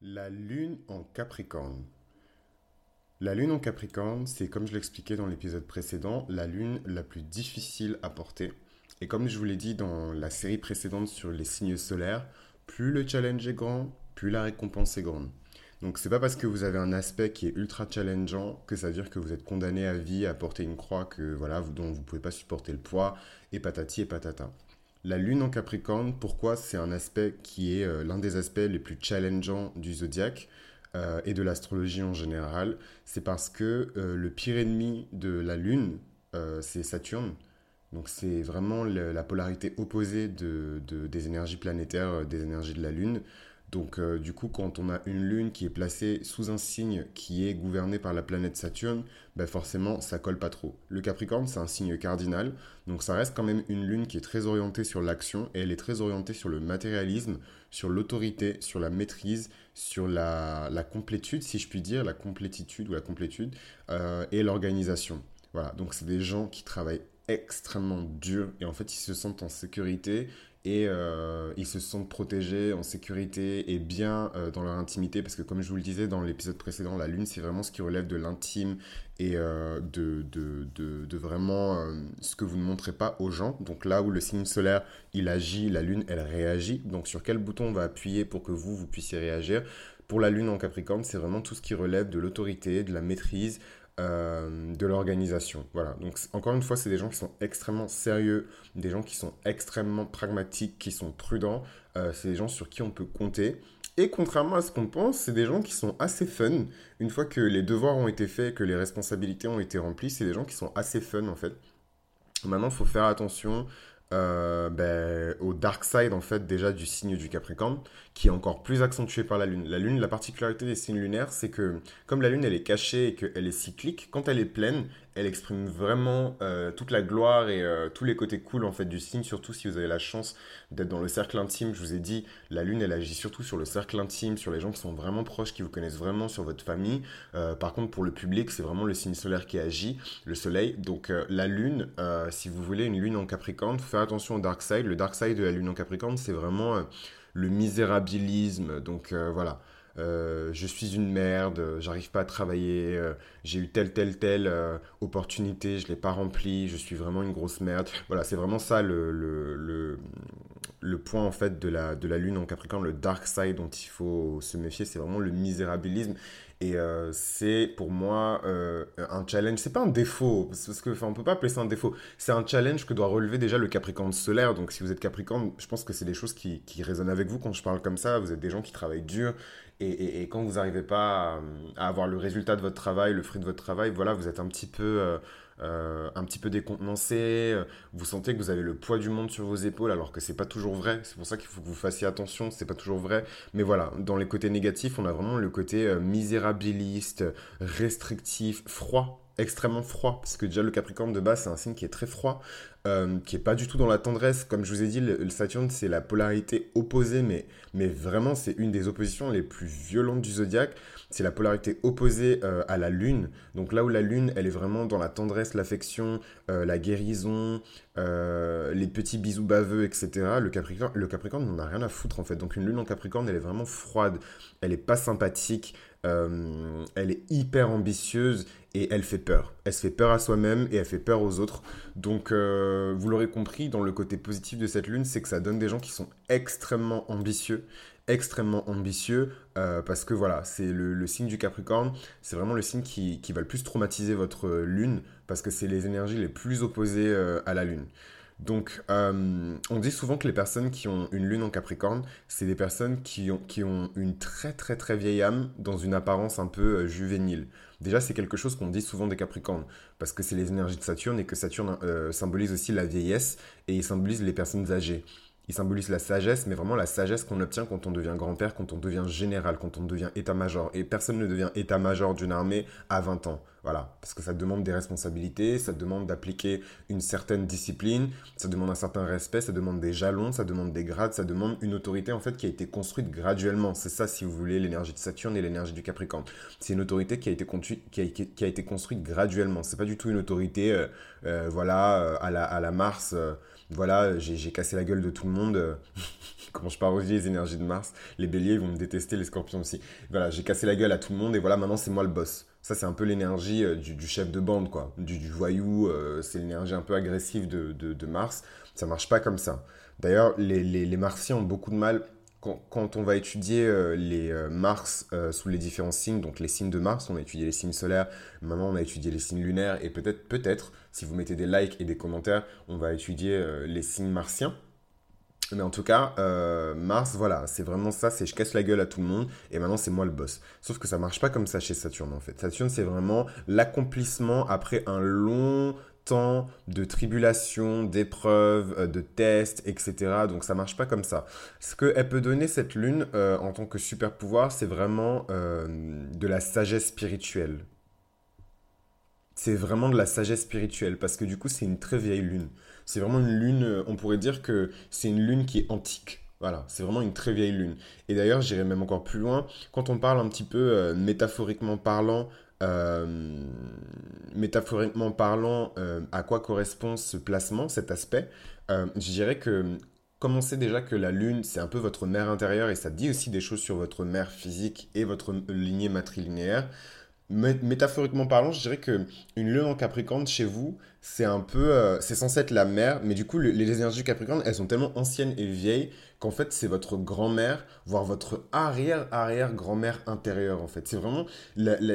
La lune en Capricorne. La lune en Capricorne, c'est comme je l'expliquais dans l'épisode précédent, la lune la plus difficile à porter. Et comme je vous l'ai dit dans la série précédente sur les signes solaires, plus le challenge est grand, plus la récompense est grande. Donc c'est pas parce que vous avez un aspect qui est ultra challengeant que ça veut dire que vous êtes condamné à vie à porter une croix que voilà, dont vous pouvez pas supporter le poids et patati et patata. La lune en Capricorne, pourquoi c'est un aspect qui est euh, l'un des aspects les plus challengeants du zodiaque euh, et de l'astrologie en général? C'est parce que euh, le pire ennemi de la lune, c'est Saturne. Donc c'est vraiment la polarité opposée des énergies planétaires, des énergies de la lune. Donc euh, du coup, quand on a une lune qui est placée sous un signe qui est gouverné par la planète Saturne, ben forcément, ça colle pas trop. Le Capricorne, c'est un signe cardinal, donc ça reste quand même une lune qui est très orientée sur l'action et elle est très orientée sur le matérialisme, sur l'autorité, sur la maîtrise, sur la, complétude, si je puis dire, la complétitude ou la complétude, euh, et l'organisation. Voilà, donc c'est des gens qui travaillent extrêmement dur et en fait ils se sentent en sécurité et euh, ils se sentent protégés, en sécurité et bien euh, dans leur intimité parce que comme je vous le disais dans l'épisode précédent, la lune c'est vraiment ce qui relève de l'intime et euh, de, de, vraiment ce que vous ne montrez pas aux gens. Donc là où le signe solaire il agit, la lune elle réagit. Donc sur quel bouton on va appuyer pour que vous, vous puissiez réagir? Pour la lune en Capricorne, c'est vraiment tout ce qui relève de l'autorité, de la maîtrise, euh, de l'organisation. Voilà. Donc encore une fois, c'est des gens qui sont extrêmement sérieux, des gens qui sont extrêmement pragmatiques, qui sont prudents. Euh, c'est des gens sur qui on peut compter. Et contrairement à ce qu'on pense, c'est des gens qui sont assez fun. Une fois que les devoirs ont été faits, que les responsabilités ont été remplies, c'est des gens qui sont assez fun en fait. Maintenant, il faut faire attention euh, ben, au dark side en fait déjà du signe du Capricorne qui est encore plus accentué par la lune. La lune, la particularité des signes lunaires, c'est que comme la lune elle est cachée et qu'elle est cyclique, quand elle est pleine, elle exprime vraiment euh, toute la gloire et euh, tous les côtés cool en fait du signe, surtout si vous avez la chance d'être dans le cercle intime. Je vous ai dit, la lune elle agit surtout sur le cercle intime, sur les gens qui sont vraiment proches, qui vous connaissent vraiment, sur votre famille. par contre pour le public, c'est vraiment le signe solaire qui agit, le soleil. Donc la lune, si vous voulez une lune en Capricorne, attention au dark side. Le dark side de la lune en Capricorne, c'est vraiment euh, le misérabilisme. Donc euh, voilà. Euh, je suis une merde, j'arrive pas à travailler, j'ai eu telle, telle, telle opportunité, je l'ai pas remplie, je suis vraiment une grosse merde. Voilà, c'est vraiment ça le, point en fait de la, de la lune en Capricorne, le dark side dont il faut se méfier, c'est vraiment le misérabilisme. Et euh, c'est pour moi euh, un challenge. C'est pas un défaut, parce que on peut pas appeler ça un défaut. C'est un challenge que doit relever déjà le Capricorne solaire. Donc si vous êtes Capricorne, je pense que c'est des choses qui, qui, résonnent avec vous quand je parle comme ça. Vous êtes des gens qui travaillent dur. Et, quand vous n'arrivez pas à, avoir le résultat de votre travail, le fruit de votre travail, voilà, vous êtes un petit peu... Euh, euh, un petit peu décontenancé, euh, vous sentez que vous avez le poids du monde sur vos épaules alors que c'est pas toujours vrai. C'est pour ça qu'il faut que vous fassiez attention, c'est pas toujours vrai. Mais voilà, dans les côtés négatifs, on a vraiment le côté euh, misérabiliste, restrictif, froid extrêmement froid, parce que déjà le Capricorne de base c'est un signe qui est très froid, qui est pas du tout dans la tendresse. Comme je vous ai dit, le, Saturne c'est la polarité opposée, mais, mais vraiment c'est une des oppositions les plus violentes du zodiaque c'est la polarité opposée euh, à la Lune. Donc là où la Lune, elle est vraiment dans la tendresse, l'affection, euh, la guérison, euh, les petits bisous baveux, etc. Le Capricorne, le Capricorne n'en a rien à foutre en fait. Donc une Lune en Capricorne, elle est vraiment froide, elle est pas sympathique, elle est hyper ambitieuse et elle fait peur. Elle se fait peur à soi-même et elle fait peur aux autres. Donc vous l'aurez compris, dans le côté positif de cette Lune, c'est que ça donne des gens qui sont extrêmement ambitieux extrêmement ambitieux euh, parce que voilà, c'est le, signe du Capricorne, c'est vraiment le signe qui, va le plus traumatiser votre lune parce que c'est les énergies les plus opposées euh, à la lune. Donc, euh, on dit souvent que les personnes qui ont une lune en Capricorne, c'est des personnes qui ont, qui ont une très très très vieille âme dans une apparence un peu juvénile. Déjà, c'est quelque chose qu'on dit souvent des Capricornes, parce que c'est les énergies de Saturne et que Saturne symbolise aussi la vieillesse et il symbolise les personnes âgées il symbolise la sagesse, mais vraiment la sagesse qu'on obtient quand on devient grand-père, quand on devient général, quand on devient état-major. Et personne ne devient état-major d'une armée à 20 ans. Voilà, parce que ça demande des responsabilités, ça demande d'appliquer une certaine discipline, ça demande un certain respect, ça demande des jalons, ça demande des grades, ça demande une autorité en fait qui a été construite graduellement. C'est ça, si vous voulez, l'énergie de Saturne et l'énergie du Capricorne. C'est une autorité qui a été, qui qui a été construite graduellement. C'est pas du tout une autorité, euh, euh, voilà, euh, à, la, à la Mars voilà, j'ai cassé la gueule de tout le monde. quand je parodie les énergies de Mars, les béliers ils vont me détester, les scorpions aussi. Voilà, j'ai cassé la gueule à tout le monde et voilà, maintenant c'est moi le boss. Ça, c'est un peu l'énergie euh, du, chef de bande, quoi. Du, voyou, euh, c'est l'énergie un peu agressive de, Mars. Ça marche pas comme ça. D'ailleurs, les, les, Martiens ont beaucoup de mal quand, on va étudier euh, les Mars sous les différents signes, donc les signes de Mars, on a étudié les signes solaires, maintenant on a étudié les signes lunaires, et peut-être, peut-être, si vous mettez des likes et des commentaires, on va étudier les signes martiens. Mais en tout cas, euh, Mars, voilà, c'est vraiment ça, c'est je casse la gueule à tout le monde et maintenant c'est moi le boss. Sauf que ça marche pas comme ça chez Saturne en fait. Saturne, c'est vraiment l'accomplissement après un long temps de tribulation, d'épreuves, euh, de tests, etc. Donc ça marche pas comme ça. Ce qu'elle peut donner cette lune euh, en tant que super pouvoir, c'est vraiment de la sagesse spirituelle. C'est vraiment de la sagesse spirituelle parce que du coup c'est une très vieille lune. C'est vraiment une lune, euh, on pourrait dire que c'est une lune qui est antique. Voilà, c'est vraiment une très vieille lune. Et d'ailleurs, j'irai même encore plus loin. Quand on parle un petit peu euh, métaphoriquement parlant, euh, métaphoriquement parlant, à quoi correspond ce placement, cet aspect, je dirais que comme on sait déjà que la lune, c'est un peu votre mère intérieure et ça dit aussi des choses sur votre mère physique et votre lignée matrilinéaire, métaphoriquement parlant, je dirais que une lune en Capricorne chez vous, c'est un peu, euh, c'est censé être la mère, mais du coup, les énergies Capricorne, elles sont tellement anciennes et vieilles qu'en fait, c'est votre grand-mère, voire votre arrière-arrière-grand-mère intérieure, en fait. C'est vraiment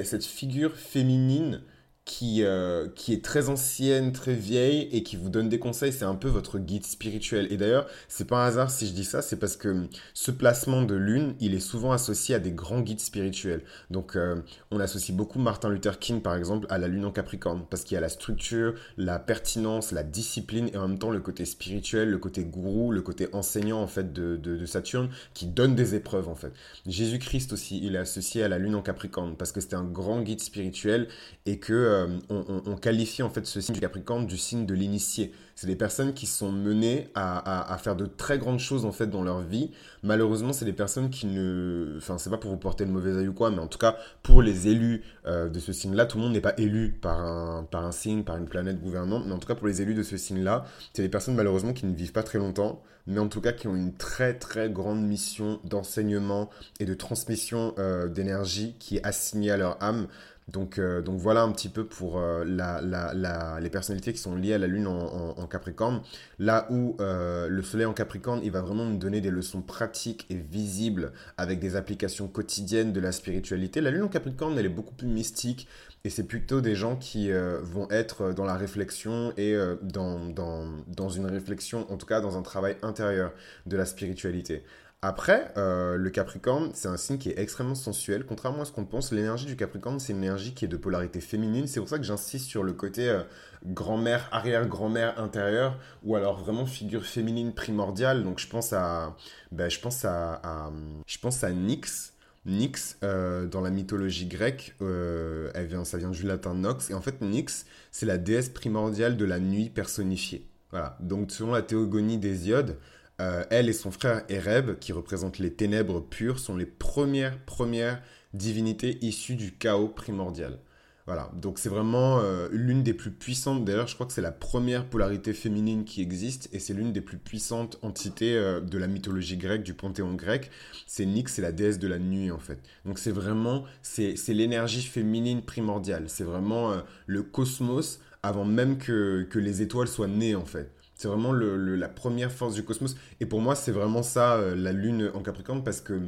cette figure féminine qui, euh, qui est très ancienne, très vieille et qui vous donne des conseils. C'est un peu votre guide spirituel. Et d'ailleurs, c'est pas un hasard si je dis ça, c'est parce que ce placement de lune, il est souvent associé à des grands guides spirituels. Donc, euh, on associe beaucoup Martin Luther King, par exemple, à la lune en Capricorne parce qu'il y a la structure, la pertinence, la discipline et en même temps le côté spirituel, le côté gourou, le côté enseignant en fait de, de, Saturne qui donne des épreuves en fait. Jésus-Christ aussi, il est associé à la lune en Capricorne parce que c'était un grand guide spirituel et que euh, on, qualifie en fait ce signe du Capricorne du signe de l'initié. C'est des personnes qui sont menées à, faire de très grandes choses en fait dans leur vie. Malheureusement, c'est des personnes qui ne, enfin c'est pas pour vous porter le mauvais œil ou quoi, mais en tout cas pour les élus euh, de ce signe-là, tout le monde n'est pas élu par un par un signe, par une planète gouvernante, mais en tout cas pour les élus de ce signe-là, c'est des personnes malheureusement qui ne vivent pas très longtemps, mais en tout cas qui ont une très très grande mission d'enseignement et de transmission euh, d'énergie qui est assignée à leur âme. Donc, euh, donc voilà un petit peu pour euh, les personnalités qui sont liées à la Lune en, Capricorne. Là où le Soleil en Capricorne, il va vraiment nous donner des leçons pratiques et visibles avec des applications quotidiennes de la spiritualité. La Lune en Capricorne, elle est beaucoup plus mystique et c'est plutôt des gens qui vont être dans la réflexion et dans, dans une réflexion, en tout cas dans un travail intérieur de la spiritualité. Après, euh, le Capricorne, c'est un signe qui est extrêmement sensuel. Contrairement à ce qu'on pense, l'énergie du Capricorne, c'est une énergie qui est de polarité féminine. C'est pour ça que j'insiste sur le côté euh, grand-mère, arrière-grand-mère intérieure, ou alors vraiment figure féminine primordiale. Donc je pense à, ben, je pense à, je pense à Nyx. Nyx, euh, dans la mythologie grecque, elle vient, ça vient du latin nox. Et en fait, Nyx, c'est la déesse primordiale de la nuit personnifiée. Donc selon la théogonie d'Hésiode, euh, elle et son frère Ereb, qui représentent les ténèbres pures, sont les premières, premières divinités issues du chaos primordial. Voilà, donc c'est vraiment euh, l'une des plus puissantes, d'ailleurs je crois que c'est la première polarité féminine qui existe, et c'est l'une des plus puissantes entités euh, de la mythologie grecque, du panthéon grec. C'est Nyx, c'est la déesse de la nuit en fait. Donc c'est vraiment, c'est l'énergie féminine primordiale, c'est vraiment le cosmos avant même que, que les étoiles soient nées en fait. C'est vraiment la première force du cosmos. Et pour moi, c'est vraiment ça, euh, la Lune en Capricorne, parce que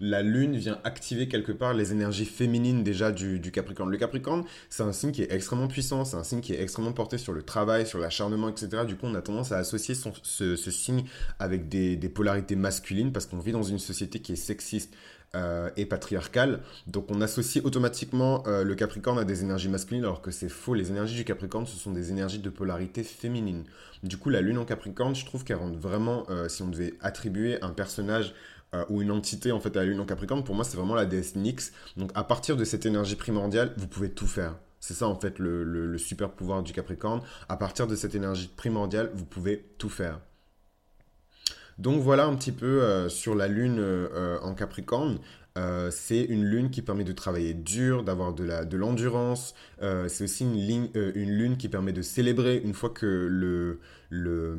la Lune vient activer quelque part les énergies féminines déjà du, Capricorne. Le Capricorne, c'est un signe qui est extrêmement puissant, c'est un signe qui est extrêmement porté sur le travail, sur l'acharnement, etc. Du coup, on a tendance à associer ce, signe avec des, des polarités masculines, parce qu'on vit dans une société qui est sexiste. Euh, et patriarcale. Donc on associe automatiquement euh, le Capricorne à des énergies masculines alors que c'est faux. Les énergies du Capricorne, ce sont des énergies de polarité féminine. Du coup, la Lune en Capricorne, je trouve qu'elle rentre vraiment, euh, si on devait attribuer un personnage ou une entité en fait à la Lune en Capricorne, pour moi c'est vraiment la déesse Nyx. Donc à partir de cette énergie primordiale, vous pouvez tout faire. C'est ça en fait le, le, super pouvoir du Capricorne. À partir de cette énergie primordiale, vous pouvez tout faire. Donc voilà un petit peu euh, sur la lune euh, en Capricorne. Euh, c'est une lune qui permet de travailler dur, d'avoir de l'endurance. c'est aussi une, une, lune qui permet de célébrer une fois que le, le,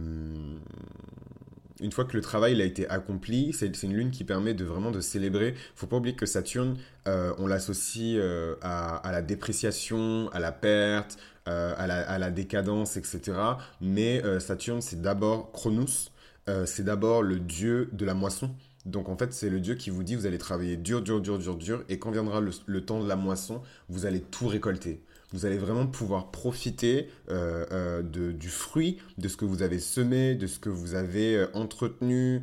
une fois que le travail a été accompli, c'est une lune qui permet de vraiment de célébrer. Faut pas oublier que Saturne, euh, on l'associe euh, à, la dépréciation, à la perte, euh, à, la, décadence, etc. Mais Saturne, c'est d'abord Chronos, c'est d'abord le dieu de la moisson. Donc en fait, c'est le Dieu qui vous dit vous allez travailler dur, dur, dur, dur, dur, et quand viendra le temps de la moisson, vous allez tout récolter vous allez vraiment pouvoir profiter euh, euh, du fruit de ce que vous avez semé, de ce que vous avez euh, entretenu,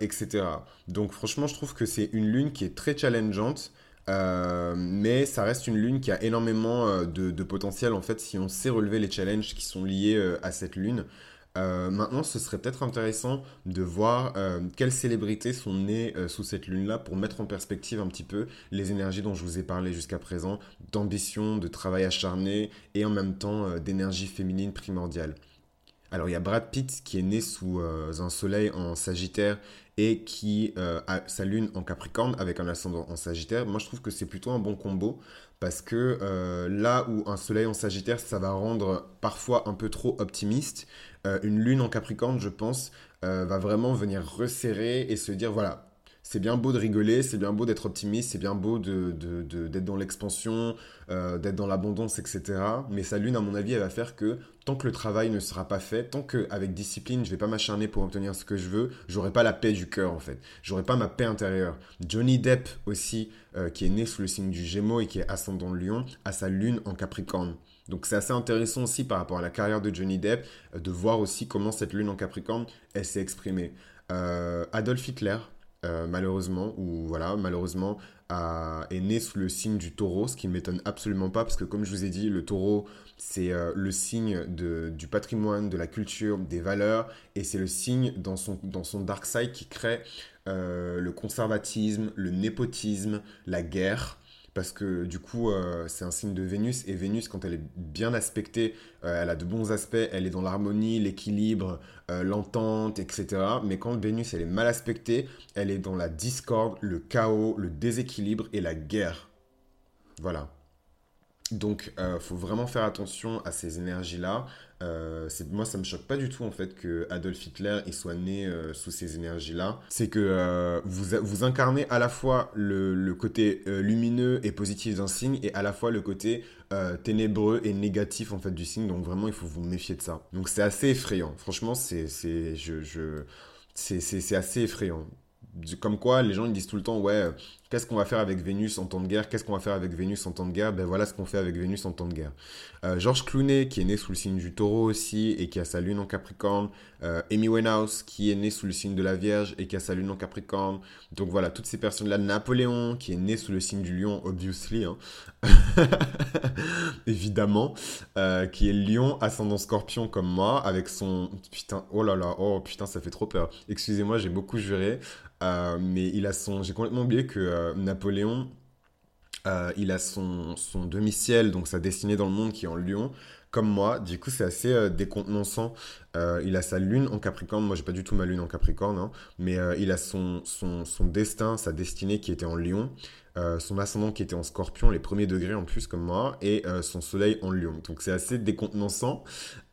etc. Donc franchement, je trouve que c'est une lune qui est très challengeante. mais ça reste une lune qui a énormément de, potentiel en fait si on sait relever les challenges qui sont liés à cette lune. Euh, maintenant, ce serait peut-être intéressant de voir euh, quelles célébrités sont nées euh, sous cette lune-là pour mettre en perspective un petit peu les énergies dont je vous ai parlé jusqu'à présent, d'ambition, de travail acharné et en même temps d'énergie féminine primordiale. Alors il y a Brad Pitt qui est né sous un soleil en Sagittaire et qui a sa lune en Capricorne avec un ascendant en Sagittaire. Moi je trouve que c'est plutôt un bon combo parce que là où un soleil en Sagittaire, ça va rendre parfois un peu trop optimiste, une lune en Capricorne, je pense, euh, va vraiment venir resserrer et se dire, voilà, c'est bien beau de rigoler, c'est bien beau d'être optimiste, c'est bien beau d'être dans l'expansion, euh, d'être dans l'abondance, etc. Mais sa lune, à mon avis, elle va faire que tant que le travail ne sera pas fait, tant qu'avec discipline, je vais pas m'acharner pour obtenir ce que je veux, j'aurai pas la paix du cœur, en fait. J'aurai pas ma paix intérieure. Johnny Depp aussi, qui est né sous le signe du Gémeaux et qui est ascendant Lion, a sa lune en Capricorne. Donc c'est assez intéressant aussi par rapport à la carrière de Johnny Depp euh, de voir aussi comment cette lune en Capricorne elle s'est exprimée. Euh, Adolf Hitler, euh, malheureusement, ou voilà, malheureusement, est né sous le signe du taureau, ce qui ne m'étonne absolument pas, parce que comme je vous ai dit, le taureau, c'est le signe du patrimoine, de la culture, des valeurs, et c'est le signe dans son, dans son dark side qui crée le conservatisme, le népotisme, la guerre parce que du coup, euh, c'est un signe de Vénus, et Vénus, quand elle est bien aspectée, euh, elle a de bons aspects, elle est dans l'harmonie, l'équilibre, euh, l'entente, etc. Mais quand Vénus, elle est mal aspectée, elle est dans la discorde, le chaos, le déséquilibre et la guerre. Voilà. Donc, il faut vraiment faire attention à ces énergies-là. Euh, moi, ça me choque pas du tout en fait que Adolf Hitler il soit né euh, sous ces énergies-là. C'est que euh, vous, vous incarnez à la fois le, côté lumineux et positif d'un signe et à la fois le côté ténébreux et négatif en fait du signe. Donc vraiment, il faut vous méfier de ça. Donc c'est assez effrayant. Franchement, c'est je, je c'est assez effrayant comme quoi les gens ils disent tout le temps ouais Qu'est-ce qu'on va faire avec Vénus en temps de guerre? Qu'est-ce qu'on va faire avec Vénus en temps de guerre? Ben voilà ce qu'on fait avec Vénus en temps de guerre. Euh, Georges Clooney, qui est né sous le signe du taureau aussi et qui a sa lune en Capricorne. Euh, Amy Winehouse, qui est né sous le signe de la Vierge et qui a sa lune en Capricorne. Donc voilà, toutes ces personnes-là. Napoléon, qui est né sous le signe du lion, obviously. Hein. Évidemment. Euh, qui est lion, ascendant scorpion comme moi, avec son... Putain, oh là là, oh putain, ça fait trop peur. Excusez-moi, j'ai beaucoup juré. Euh, mais il a son... J'ai complètement oublié que euh, Napoléon, euh, il a son, son demi-ciel, donc sa destinée dans le monde qui est en lion, comme moi. Du coup, c'est assez décontenançant. il a sa lune en Capricorne. Moi, j'ai pas du tout ma lune en Capricorne, hein. mais il a son, son, son, destin, sa destinée qui était en lion. Euh, son ascendant qui était en scorpion, les premiers degrés en plus comme moi, et euh, son soleil en lion. Donc c'est assez décontenançant.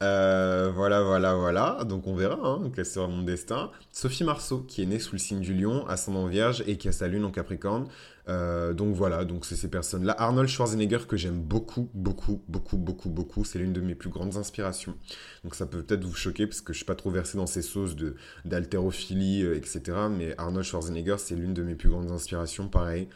Euh, voilà, voilà, voilà. Donc on verra hein, quel sera mon destin. Sophie Marceau, qui est née sous le signe du lion, ascendant vierge, et qui a sa lune en capricorne. donc voilà, donc c'est ces personnes-là. Arnold Schwarzenegger que j'aime beaucoup, beaucoup, beaucoup, beaucoup, beaucoup. C'est l'une de mes plus grandes inspirations. Donc ça peut peut-être vous choquer parce que je suis pas trop versé dans ces sauces de d'haltérophilie, etc. Mais Arnold Schwarzenegger, c'est l'une de mes plus grandes inspirations. Pareil,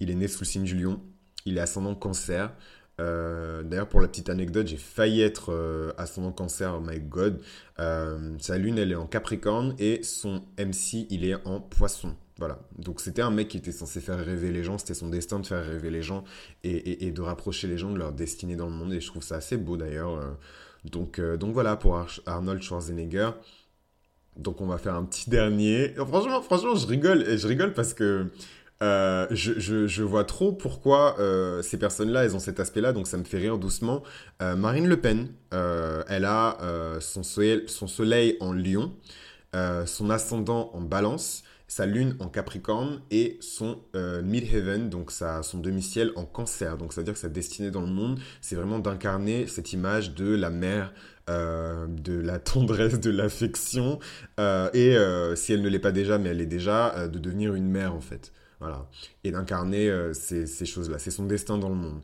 il est né sous le signe du lion. Il est ascendant cancer. Euh, d'ailleurs, pour la petite anecdote, j'ai failli être euh, ascendant cancer, oh my god. Euh, sa lune, elle est en capricorne et son MC, il est en poisson. Voilà. Donc, c'était un mec qui était censé faire rêver les gens. C'était son destin de faire rêver les gens et, de rapprocher les gens de leur destinée dans le monde. Et je trouve ça assez beau d'ailleurs. Donc, donc voilà pour Arnold Schwarzenegger. Donc, on va faire un petit dernier. Franchement, franchement, je rigole. Et je rigole parce que euh, je, vois trop pourquoi euh, ces personnes-là, elles ont cet aspect-là, donc ça me fait rire doucement. Euh, Marine Le Pen, elle a son, soleil, en lion, son ascendant en balance, sa lune en Capricorne et son midheaven, donc son demi-ciel en Cancer. Donc, c'est-à-dire que sa destinée dans le monde, c'est vraiment d'incarner cette image de la mère, euh, de la tendresse, de l'affection, euh, et euh, si elle ne l'est pas déjà, mais elle est déjà, de devenir une mère en fait. Voilà. Et d'incarner ces, choses-là. C'est son destin dans le monde.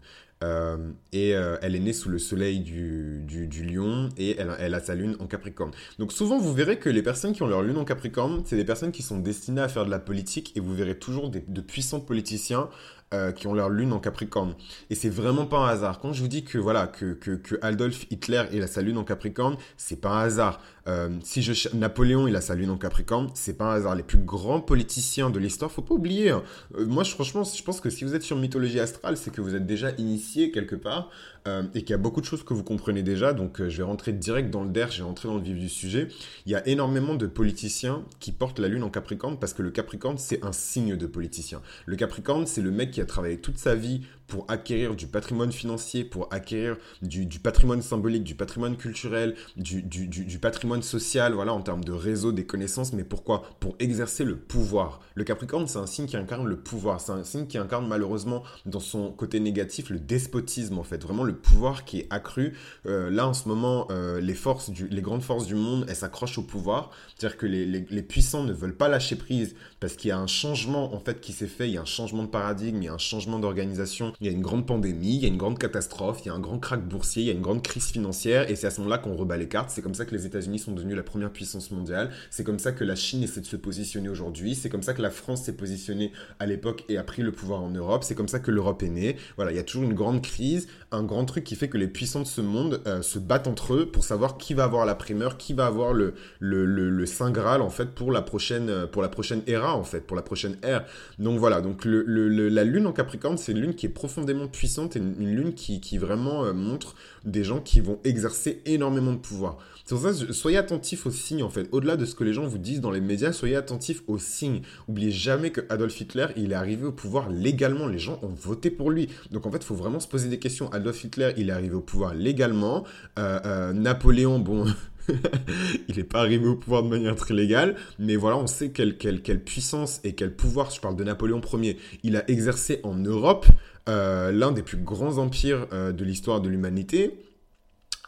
Et elle est née sous le soleil du, du, lion et elle, a sa lune en Capricorne. Donc souvent vous verrez que les personnes qui ont leur lune en Capricorne, c'est des personnes qui sont destinées à faire de la politique et vous verrez toujours de puissants politiciens euh, qui ont leur lune en Capricorne. Et c'est vraiment pas un hasard. Quand je vous dis que voilà que, que, que Adolf Hitler a sa lune en Capricorne, c'est pas un hasard. Euh, si je Napoléon il a sa lune en Capricorne, c'est pas un hasard. Les plus grands politiciens de l'histoire, faut pas oublier. Hein. Euh, moi, franchement, je pense que si vous êtes sur mythologie astrale, c'est que vous êtes déjà initié quelque part. Euh, et qu'il y a beaucoup de choses que vous comprenez déjà. Donc, je vais rentrer direct dans le der, je vais rentrer dans le vif du sujet. Il y a énormément de politiciens qui portent la lune en Capricorne parce que le Capricorne, c'est un signe de politicien. Le Capricorne, c'est le mec qui a travaillé toute sa vie pour acquérir du patrimoine financier, pour acquérir du, patrimoine symbolique, du patrimoine culturel, du, du, patrimoine social, voilà, en termes de réseau, des connaissances. Mais pourquoi? Pour exercer le pouvoir. Le Capricorne, c'est un signe qui incarne le pouvoir. C'est un signe qui incarne malheureusement dans son côté négatif le despotisme, en fait. Vraiment le pouvoir qui est accru. Euh, là, en ce moment, euh, les forces, du, les grandes forces du monde, elles s'accrochent au pouvoir. C'est-à-dire que les, puissants ne veulent pas lâcher prise parce qu'il y a un changement, en fait, qui s'est fait. Il y a un changement de paradigme, il y a un changement d'organisation il y a une grande pandémie, il y a une grande catastrophe, il y a un grand crack boursier, il y a une grande crise financière, et c'est à ce moment-là qu'on rebat les cartes. C'est comme ça que les États-Unis sont devenus la première puissance mondiale. C'est comme ça que la Chine essaie de se positionner aujourd'hui. C'est comme ça que la France s'est positionnée à l'époque et a pris le pouvoir en Europe. C'est comme ça que l'Europe est née. Voilà, il y a toujours une grande crise, un grand truc qui fait que les puissants de ce monde euh, se battent entre eux pour savoir qui va avoir la primeur, qui va avoir le, le, le, Saint Graal en fait pour la prochaine euh, pour la prochaine ère en fait, pour la prochaine ère. Donc voilà, donc le, la lune en Capricorne, c'est une lune qui est profondément profondément puissante et une, lune qui, qui vraiment euh, montre des gens qui vont exercer énormément de pouvoir. C'est pour ça, soyez attentifs aux signes en fait. Au-delà de ce que les gens vous disent dans les médias, soyez attentifs aux signes. Oubliez jamais que Adolf Hitler, il est arrivé au pouvoir légalement. Les gens ont voté pour lui. Donc en fait, il faut vraiment se poser des questions. Adolf Hitler, il est arrivé au pouvoir légalement. Euh, euh, Napoléon, bon, il n'est pas arrivé au pouvoir de manière très légale, mais voilà, on sait quelle, puissance et quel pouvoir, je parle de Napoléon Ier, il a exercé en Europe, euh, l'un des plus grands empires euh, de l'histoire de l'humanité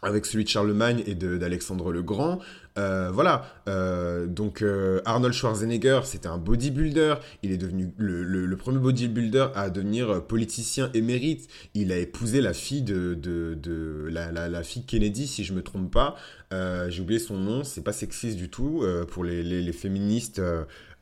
avec celui de Charlemagne et d'Alexandre le Grand. Euh, voilà, euh, donc euh, Arnold Schwarzenegger, c'était un bodybuilder. Il est devenu le, le, premier bodybuilder à devenir politicien émérite. Il a épousé la fille de, de, de la, la, fille Kennedy, si je me trompe pas. J'ai oublié son nom, c'est pas sexiste du tout pour les, les, les féministes.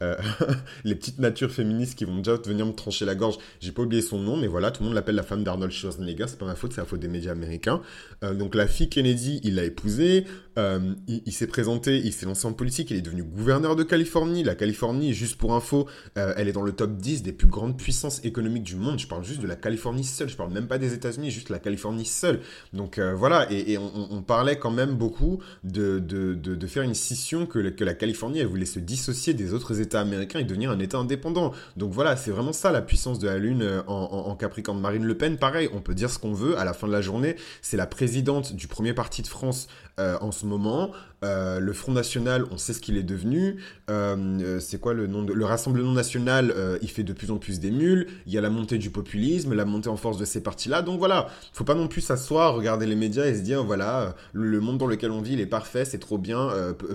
les petites natures féministes qui vont déjà venir me trancher la gorge. J'ai pas oublié son nom, mais voilà, tout le monde l'appelle la femme d'Arnold Schwarzenegger. C'est pas ma faute, c'est la faute des médias américains. donc la fille Kennedy, il l'a épousée. il, il s'est présenté, il s'est lancé en politique, il est devenu gouverneur de Californie. La Californie, juste pour info, euh, elle est dans le top 10 des plus grandes puissances économiques du monde. Je parle juste de la Californie seule, je parle même pas des États-Unis, juste la Californie seule. Donc euh, voilà, et, on, parlait quand même beaucoup de, de, faire une scission que, que la Californie, elle voulait se dissocier des autres États américains et devenir un État indépendant. Donc voilà, c'est vraiment ça la puissance de la Lune euh, en, Capricorne. Marine Le Pen, pareil, on peut dire ce qu'on veut, à la fin de la journée, c'est la présidente du premier parti de France en ce moment. Euh, le Front National, on sait ce qu'il est devenu. Euh, euh, c'est quoi le nom de... Le Rassemblement National, il fait de plus en plus des mules. Il y a la montée du populisme, la montée en force de ces partis-là. Donc voilà, faut pas non plus s'asseoir, regarder les médias et se dire, voilà, le monde dans lequel on vit, il est parfait, c'est trop bien,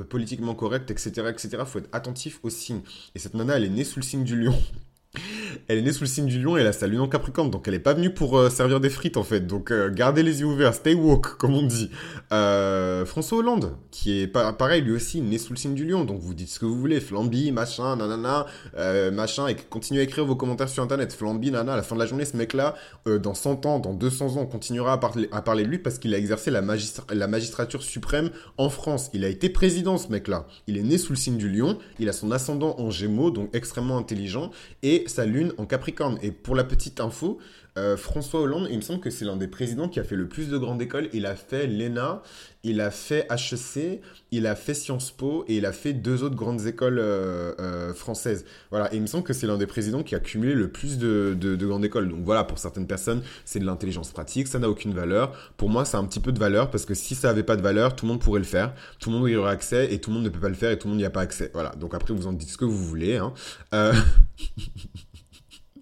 politiquement correct, etc., etc. Faut être attentif signes. Et cette nana, elle est née sous le signe du lion. Elle est née sous le signe du lion et elle a sa lune en Capricorne, donc elle est pas venue pour euh, servir des frites en fait. Donc euh, gardez les yeux ouverts, stay woke comme on dit. Euh, François Hollande, qui est pareil, lui aussi né sous le signe du lion, donc vous dites ce que vous voulez, Flamby, machin, nanana, machin, et continuez à écrire vos commentaires sur internet. Flamby, nana, à la fin de la journée, ce mec-là, dans 100 ans, dans 200 ans, on continuera à parler, à parler de lui parce qu'il a exercé la, la magistrature suprême en France. Il a été président, ce mec-là. Il est né sous le signe du lion, il a son ascendant en gémeaux, donc extrêmement intelligent, et sa lune en Capricorne. Et pour la petite info, euh, François Hollande, il me semble que c'est l'un des présidents qui a fait le plus de grandes écoles. Il a fait l'ENA, il a fait HEC, il a fait Sciences Po et il a fait deux autres grandes écoles euh, euh, françaises. Voilà, il me semble que c'est l'un des présidents qui a cumulé le plus de, de, grandes écoles. Donc voilà, pour certaines personnes, c'est de l'intelligence pratique, ça n'a aucune valeur. Pour moi, ça a un petit peu de valeur parce que si ça n'avait pas de valeur, tout le monde pourrait le faire, tout le monde y aurait accès et tout le monde ne peut pas le faire et tout le monde n'y a pas accès. Voilà, donc après, vous en dites ce que vous voulez. Hein.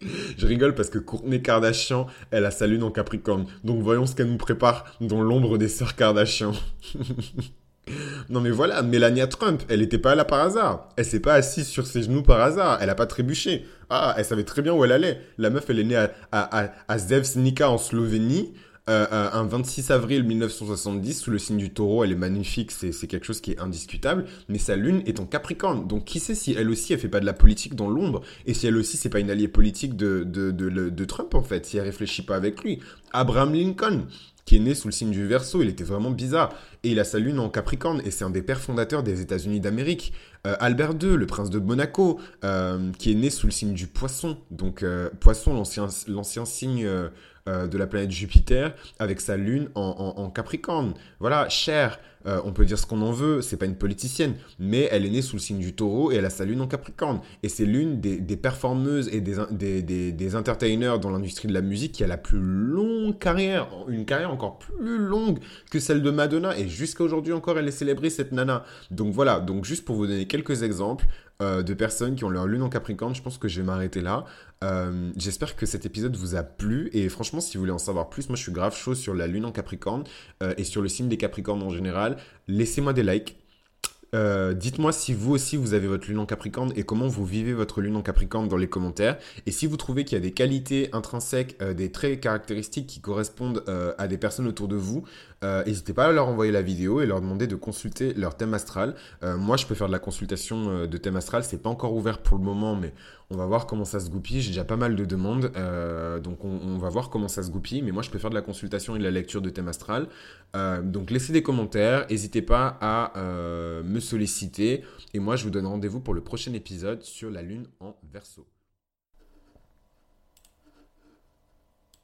Je rigole parce que Courtney Kardashian, elle a sa lune en Capricorne. Donc voyons ce qu'elle nous prépare dans l'ombre des sœurs Kardashian. non mais voilà, Melania Trump, elle n'était pas là par hasard. Elle s'est pas assise sur ses genoux par hasard. Elle a pas trébuché. Ah, elle savait très bien où elle allait. La meuf, elle est née à, à, à Zevsnika en Slovénie. Euh, euh, un 26 avril 1970 sous le signe du taureau. Elle est magnifique, c'est quelque chose qui est indiscutable. Mais sa lune est en Capricorne. Donc qui sait si elle aussi, elle fait pas de la politique dans l'ombre et si elle aussi, c'est pas une alliée politique de, de, de, Trump en fait, si elle réfléchit pas avec lui. Abraham Lincoln, qui est né sous le signe du Verseau, il était vraiment bizarre. Et il a sa lune en Capricorne, et c'est un des pères fondateurs des États-Unis d'Amérique. Euh, Albert II, le prince de Monaco, qui est né sous le signe du Poisson. Donc Poisson, l'ancien signe euh, de la planète Jupiter avec sa lune en, Capricorne. Voilà, Cher, euh, on peut dire ce qu'on en veut, c'est pas une politicienne, mais elle est née sous le signe du taureau et elle a sa lune en Capricorne. Et c'est l'une des, performeuses et des, des, des, entertainers dans l'industrie de la musique qui a la plus longue carrière, une carrière encore plus longue que celle de Madonna. Et jusqu'à aujourd'hui encore, elle est célébrée, cette nana. Donc voilà, donc juste pour vous donner quelques exemples, euh, de personnes qui ont leur lune en Capricorne. Je pense que je vais m'arrêter là. Euh, j'espère que cet épisode vous a plu. Et franchement, si vous voulez en savoir plus, moi je suis grave chaud sur la lune en Capricorne euh, et sur le signe des Capricornes en général. Laissez-moi des likes. Dites-moi si vous aussi vous avez votre lune en Capricorne et comment vous vivez votre lune en Capricorne dans les commentaires. Et si vous trouvez qu'il y a des qualités intrinsèques, des traits caractéristiques qui correspondent à des personnes autour de vous, n'hésitez pas à leur envoyer la vidéo et leur demander de consulter leur thème astral. moi, je peux faire de la consultation de thème astral. C'est pas encore ouvert pour le moment, mais on va voir comment ça se goupille. J'ai déjà pas mal de demandes, donc on, va voir comment ça se goupille. Mais moi, je peux faire de la consultation et de la lecture de thème astral. donc laissez des commentaires. N'hésitez pas à me solliciter. Et moi, je vous donne rendez-vous pour le prochain épisode sur la Lune en verso.